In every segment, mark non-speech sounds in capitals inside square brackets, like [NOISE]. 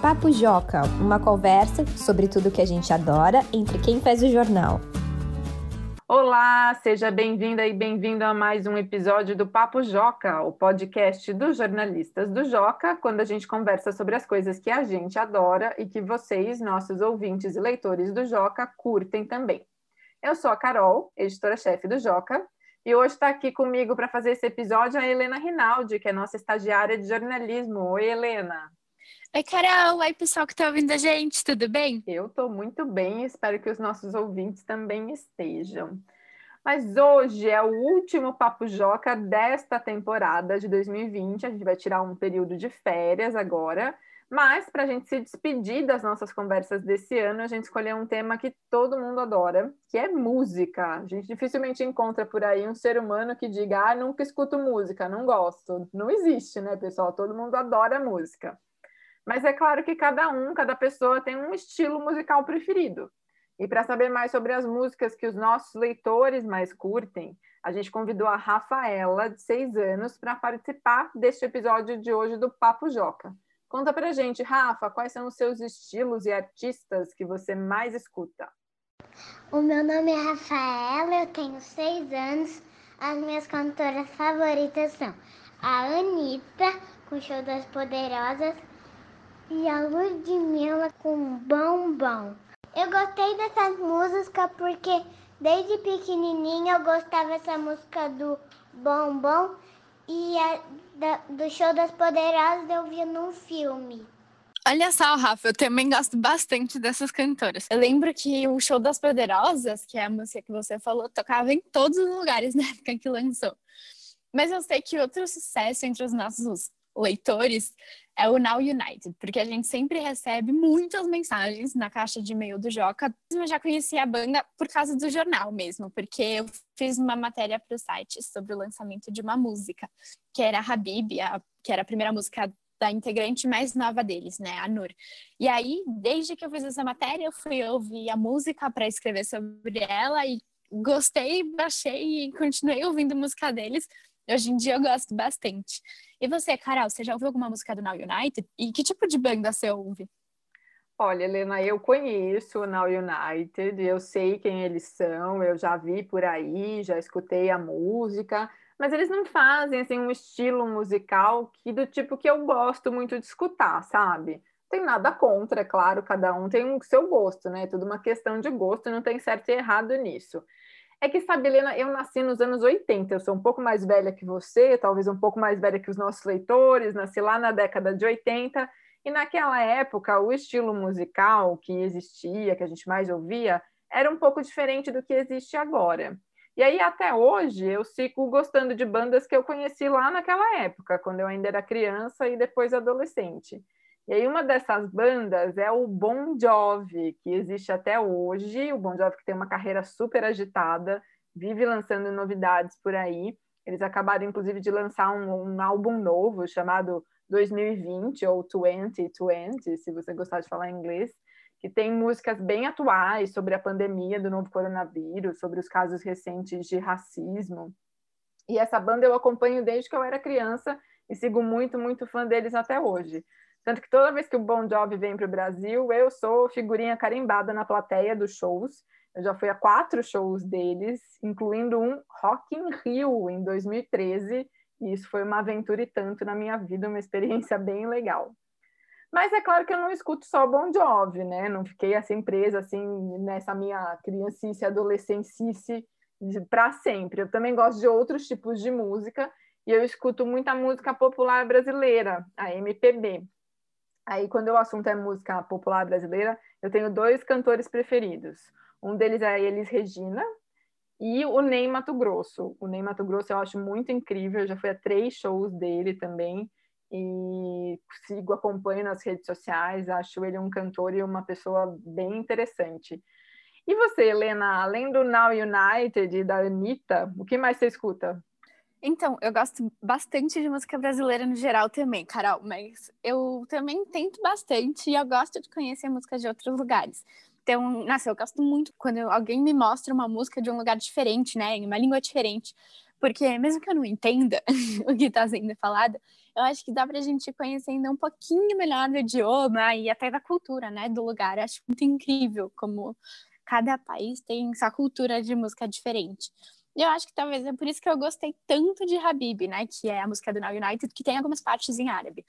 Papo Joca, uma conversa sobre tudo que a gente adora entre quem faz o jornal. Olá, seja bem-vinda e bem-vindo a mais um episódio do Papo Joca, o podcast dos jornalistas do Joca, quando a gente conversa sobre as coisas que a gente adora e que vocês, nossos ouvintes e leitores do Joca, curtem também. Eu sou a Carol, editora-chefe do Joca, e hoje está aqui comigo para fazer esse episódio a Helena Rinaldi, que é nossa estagiária de jornalismo. Oi, Helena. Oi, Carol. Oi, pessoal que está ouvindo a gente. Tudo bem? Eu estou muito bem. Espero que os nossos ouvintes também estejam. Mas hoje é o último Papo Joca desta temporada de 2020. A gente vai tirar um período de férias agora. Mas, para a gente se despedir das nossas conversas desse ano, a gente escolheu um tema que todo mundo adora, que é música. A gente dificilmente encontra por aí um ser humano que diga, ah, nunca escuto música, não gosto. Não existe, né, pessoal? Todo mundo adora música. Mas é claro que cada um, cada pessoa tem um estilo musical preferido. E para saber mais sobre as músicas que os nossos leitores mais curtem, a gente convidou a Rafaela, de seis anos, para participar deste episódio de hoje do Papo Joca. Conta pra gente, Rafa, quais são os seus estilos e artistas que você mais escuta? O meu nome é Rafaela, eu tenho seis anos. As minhas cantoras favoritas são a Anitta, com o Show das Poderosas, e a Ludmilla com Bombom. Eu gostei dessas músicas porque desde pequenininha eu gostava dessa música do Bombom e a, da, do Show das Poderosas eu vi num filme. Olha só, Rafa, eu também gosto bastante dessas cantoras. Eu lembro que o Show das Poderosas, que é a música que você falou, tocava em todos os lugares na [LAUGHS] época que lançou. Mas eu sei que outro sucesso entre os nossos leitores é o Now United, porque a gente sempre recebe muitas mensagens na caixa de e-mail do Joca. Eu já conheci a banda por causa do jornal mesmo, porque eu fiz uma matéria para o site sobre o lançamento de uma música, que era Habib, a, que era a primeira música da integrante mais nova deles, né, a Nur. E aí, desde que eu fiz essa matéria, eu fui ouvir a música para escrever sobre ela e gostei, baixei e continuei ouvindo música deles Hoje em dia eu gosto bastante. E você, Carol, você já ouviu alguma música do Now United? E que tipo de banda você ouve? Olha, Helena, eu conheço o Now United, eu sei quem eles são, eu já vi por aí, já escutei a música, mas eles não fazem assim um estilo musical que do tipo que eu gosto muito de escutar, sabe? Tem nada contra, é claro, cada um tem o seu gosto, né? É tudo uma questão de gosto, não tem certo e errado nisso. É que, sabe, Helena, eu nasci nos anos 80, eu sou um pouco mais velha que você, talvez um pouco mais velha que os nossos leitores, nasci lá na década de 80, e naquela época o estilo musical que existia, que a gente mais ouvia, era um pouco diferente do que existe agora. E aí, até hoje, eu sigo gostando de bandas que eu conheci lá naquela época, quando eu ainda era criança e depois adolescente. E aí uma dessas bandas é o Bon Jovi, que existe até hoje, o Bon Jovi que tem uma carreira super agitada, vive lançando novidades por aí. Eles acabaram, inclusive, de lançar um, um álbum novo chamado 2020 ou 2020, se você gostar de falar inglês, que tem músicas bem atuais sobre a pandemia do novo coronavírus, sobre os casos recentes de racismo. E essa banda eu acompanho desde que eu era criança e sigo muito, muito fã deles até hoje. Tanto que toda vez que o Bon Jovi vem para o Brasil, eu sou figurinha carimbada na plateia dos shows. Eu já fui a quatro shows deles, incluindo um Rock in Rio em 2013, e isso foi uma aventura e tanto na minha vida, uma experiência bem legal. Mas é claro que eu não escuto só Bon Jovi, né? Não fiquei assim presa assim nessa minha criancice, adolescencice para sempre. Eu também gosto de outros tipos de música e eu escuto muita música popular brasileira, a MPB. Aí, quando o assunto é música popular brasileira, eu tenho dois cantores preferidos. Um deles é Elis Regina e o Ney Mato Grosso. O Ney Mato Grosso eu acho muito incrível, eu já fui a três shows dele também e sigo, acompanho nas redes sociais, acho ele um cantor e uma pessoa bem interessante. E você, Helena, além do Now United e da Anitta, o que mais você escuta? Então, eu gosto bastante de música brasileira no geral também, Carol, mas eu também tento bastante e eu gosto de conhecer músicas de outros lugares. Então, nossa, eu gosto muito quando alguém me mostra uma música de um lugar diferente, né, em uma língua diferente, Porque mesmo que eu não entenda [LAUGHS] o que está sendo falado, eu acho que dá para a gente conhecer ainda um pouquinho melhor do idioma e até da cultura, né, do lugar. Eu acho muito incrível como cada país tem sua cultura de música diferente. E eu acho que talvez é por isso que eu gostei tanto de Habib, né, que é a música do Now United, que tem algumas partes em árabe.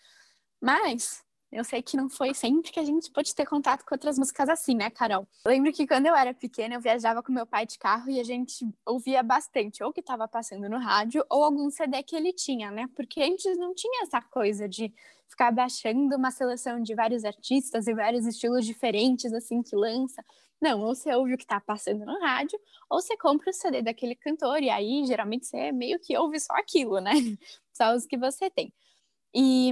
Mas eu sei que não foi sempre que a gente pôde ter contato com outras músicas assim, né, Carol? Eu lembro que quando eu era pequena, eu viajava com meu pai de carro e a gente ouvia bastante, ou que estava passando no rádio, ou algum CD que ele tinha, né? Porque antes não tinha essa coisa de ficar baixando uma seleção de vários artistas e vários estilos diferentes, assim, que lança. Não, ou você ouve o que está passando no rádio, ou você compra o CD daquele cantor, e aí geralmente você meio que ouve só aquilo, né? [LAUGHS] Só os que você tem. E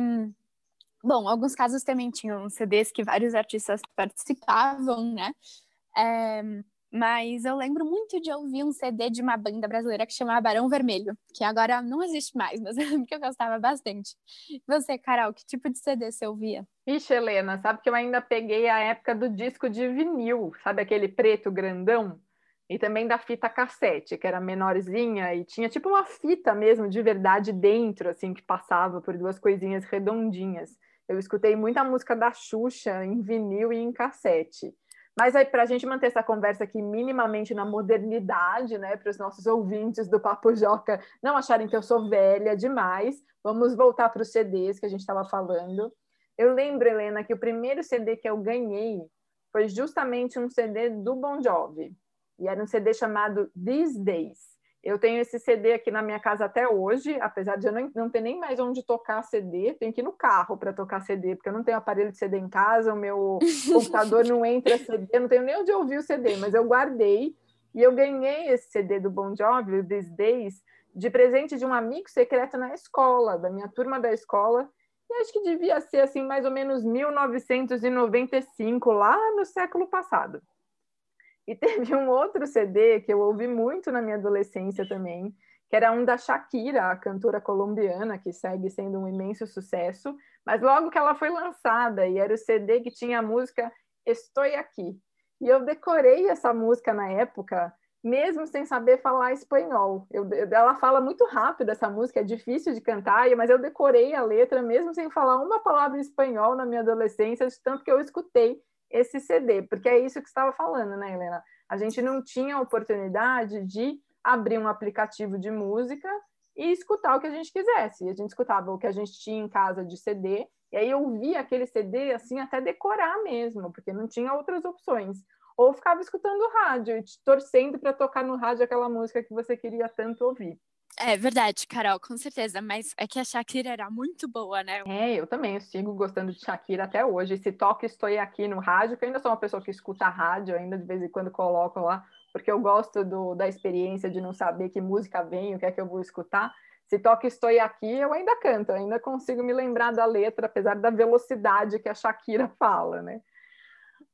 Bom, alguns casos também tinham CDs que vários artistas participavam, né? É, mas eu lembro muito de ouvir um CD de uma banda brasileira que chamava Barão Vermelho, que agora não existe mais, mas [LAUGHS] eu lembro que eu gostava bastante. Você, Carol, que tipo de CD você ouvia? Ixi, Helena, sabe que eu ainda peguei a época do disco de vinil, sabe aquele preto grandão? E também da fita cassete, que era menorzinha e tinha tipo uma fita mesmo de verdade dentro, assim, que passava por duas coisinhas redondinhas. Eu escutei muita música da Xuxa em vinil e em cassete. Mas aí, para a gente manter essa conversa aqui minimamente na modernidade, né, para os nossos ouvintes do Papo Joca não acharem que eu sou velha demais, vamos voltar para os CDs que a gente estava falando. Eu lembro, Helena, que o primeiro CD que eu ganhei foi justamente um CD do Bon Jovi. E era um CD chamado These Days. Eu tenho esse CD aqui na minha casa até hoje, apesar de eu não, não ter nem mais onde tocar CD, tenho que ir no carro para tocar CD, porque eu não tenho aparelho de CD em casa, o meu [LAUGHS] computador não entra CD, eu não tenho nem onde ouvir o CD, mas eu guardei e eu ganhei esse CD do Bon Jovi, o These Days, de presente de um amigo secreto na escola, da minha turma da escola, e acho que devia ser assim mais ou menos 1995, lá no século passado. E teve um outro CD que eu ouvi muito na minha adolescência também, que era um da Shakira, a cantora colombiana, que segue sendo um imenso sucesso, mas logo que ela foi lançada, e era o CD que tinha a música Estou Aqui. E eu decorei essa música na época, mesmo sem saber falar espanhol. Eu, ela fala muito rápido essa música, é difícil de cantar, mas eu decorei a letra mesmo sem falar uma palavra em espanhol na minha adolescência, de tanto que eu escutei esse CD, porque é isso que estava falando, né, Helena? A gente não tinha a oportunidade de abrir um aplicativo de música e escutar o que a gente quisesse. A gente escutava o que a gente tinha em casa de CD, e aí eu via aquele CD assim até decorar mesmo, porque não tinha outras opções. Ou ficava escutando rádio, torcendo para tocar no rádio aquela música que você queria tanto ouvir. É verdade, Carol, com certeza. Mas é que a Shakira era muito boa, né? É, eu também sigo gostando de Shakira até hoje. Esse toque estou aqui no rádio, que eu ainda sou uma pessoa que escuta rádio, ainda de vez em quando coloco lá, porque eu gosto do, da experiência de não saber que música vem, o que é que eu vou escutar. Se toque estou aqui, eu ainda canto, ainda consigo me lembrar da letra, apesar da velocidade que a Shakira [LAUGHS] fala, né?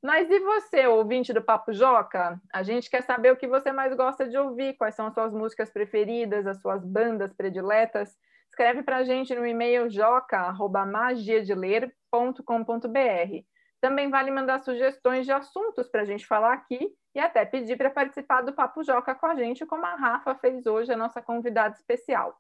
Mas e você, ouvinte do Papo Joca? A gente quer saber o que você mais gosta de ouvir, quais são as suas músicas preferidas, as suas bandas prediletas. Escreve para a gente no e-mail joca.magiadeler.com.br. Também vale mandar sugestões de assuntos para a gente falar aqui e até pedir para participar do Papo Joca com a gente, como a Rafa fez hoje, a nossa convidada especial.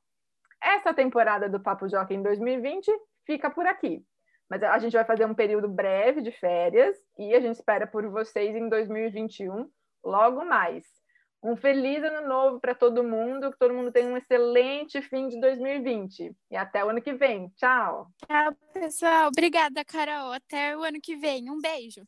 Essa temporada do Papo Joca em 2020 fica por aqui. Mas a gente vai fazer um período breve de férias e a gente espera por vocês em 2021, logo mais. Um feliz ano novo para todo mundo, que todo mundo tenha um excelente fim de 2020. E até o ano que vem. Tchau. Tchau, pessoal. Obrigada, Carol. Até o ano que vem. Um beijo.